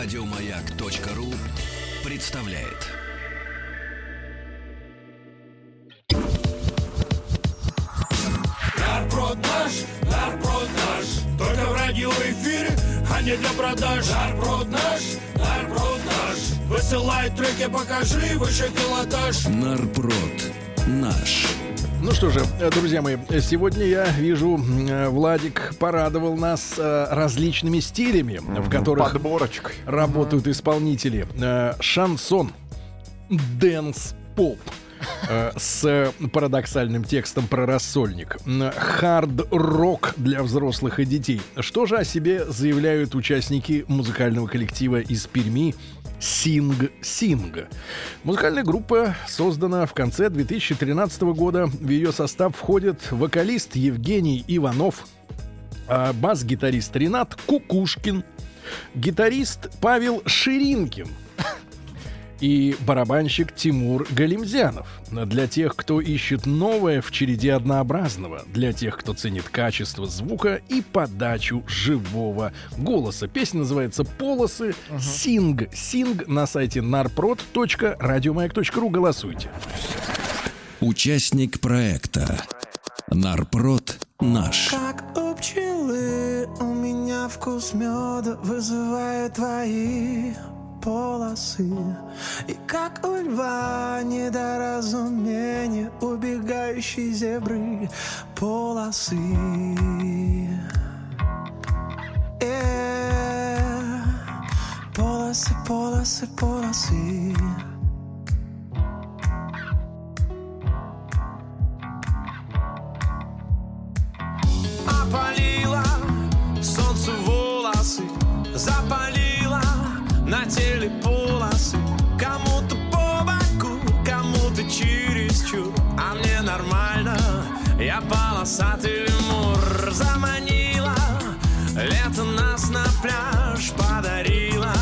Радиомаяк.ру представляет. Нарброд наш Только в радиоэфире, а не для продаж нарброд наш Высылай треки, покажи выше пилотаж Нарпрод наш. Ну что же, друзья мои, сегодня я вижу, э, Владик порадовал нас э, различными стилями, в которых Подборочкой. работают исполнители. Э, Шансон, dance, поп. Э, С парадоксальным текстом про рассольник. Хард-рок для взрослых и детей. Что же о себе заявляют участники музыкального коллектива из Перми Sing Sing. Музыкальная группа создана в конце 2013 года. В ее состав входят вокалист Евгений Иванов, а, бас-гитарист Ренат Кукушкин, гитарист Павел Ширинкин и барабанщик Тимур Галимзянов. Для тех, кто ищет новое в череде однообразного, для тех, кто ценит качество звука и подачу живого голоса. Песня называется «Полосы». Синг. Синг на сайте narprod.радиомаяк.ру. Голосуйте. Участник проекта. Нарпрод наш. Как у пчелы у меня вкус меда вызывает твои полосы. И как у льва недоразумение убегающей зебры полосы. Э, Полосы, полосы, полосы я полосатый лемур Заманила, лето нас на пляж подарила.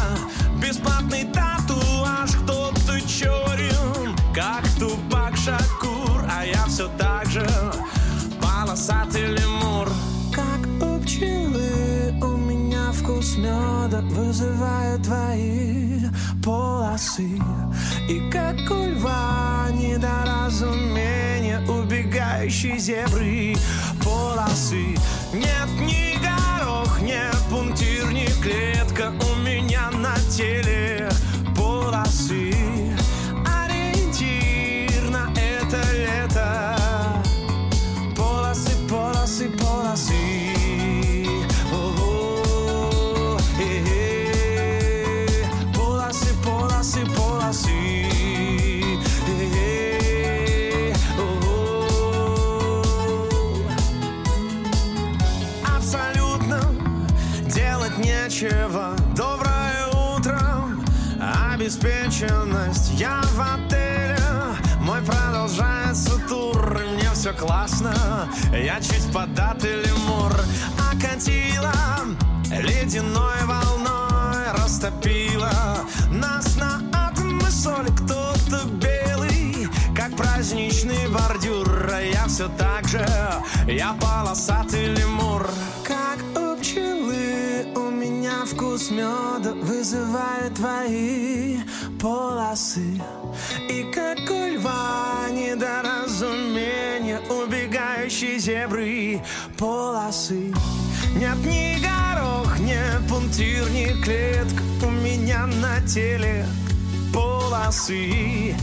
Бесплатный татуаж, кто-то черен Как Тупак Шакур, а я все так же. Полосатый лемур Как у пчелы у меня вкус меда Вызывает твои полосы. И как у льва недоразумение Убегающей зебры. Полосы. Нет ни горох, ни пунктир, ни клетка У меня на теле нечего. Доброе утро, обеспеченность. Я в отеле, мой продолжается тур, мне все классно. Я чуть податый лемур, окатила ледяной волной, растопила нас на атомы соли. Кто-то белый, как праздничный бордюр, а я все так же, я полосатый лемур. Вкус меда вызывает твои полосы. И как у льва недоразумение убегающей зебры полосы. Нет ни горох, ни пунктир, ни клетка у меня на теле полосы.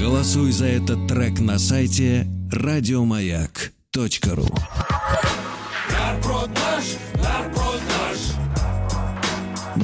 Голосуй за этот трек на сайте радиомаяк.ру. Нарпрод наш, нарпрод наш.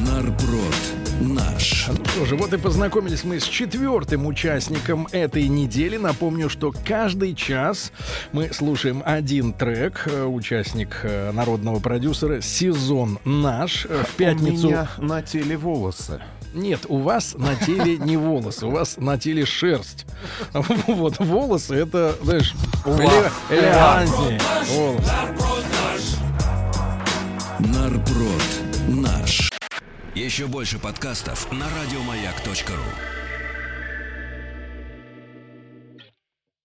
Нарпрод наш. Ну что же, вот и познакомились мы с четвертым участником этой недели. Напомню, что каждый час мы слушаем один трек. Э, Участник э, народного продюсера «Сезон наш». Э, В пятницу... У меня на теле волосы. Нет, у вас на теле не волосы, у вас на теле шерсть. Вот волосы это, знаешь, эле- элегантнее. Нарпрод наш. Еще больше подкастов на радиомаяк.ру.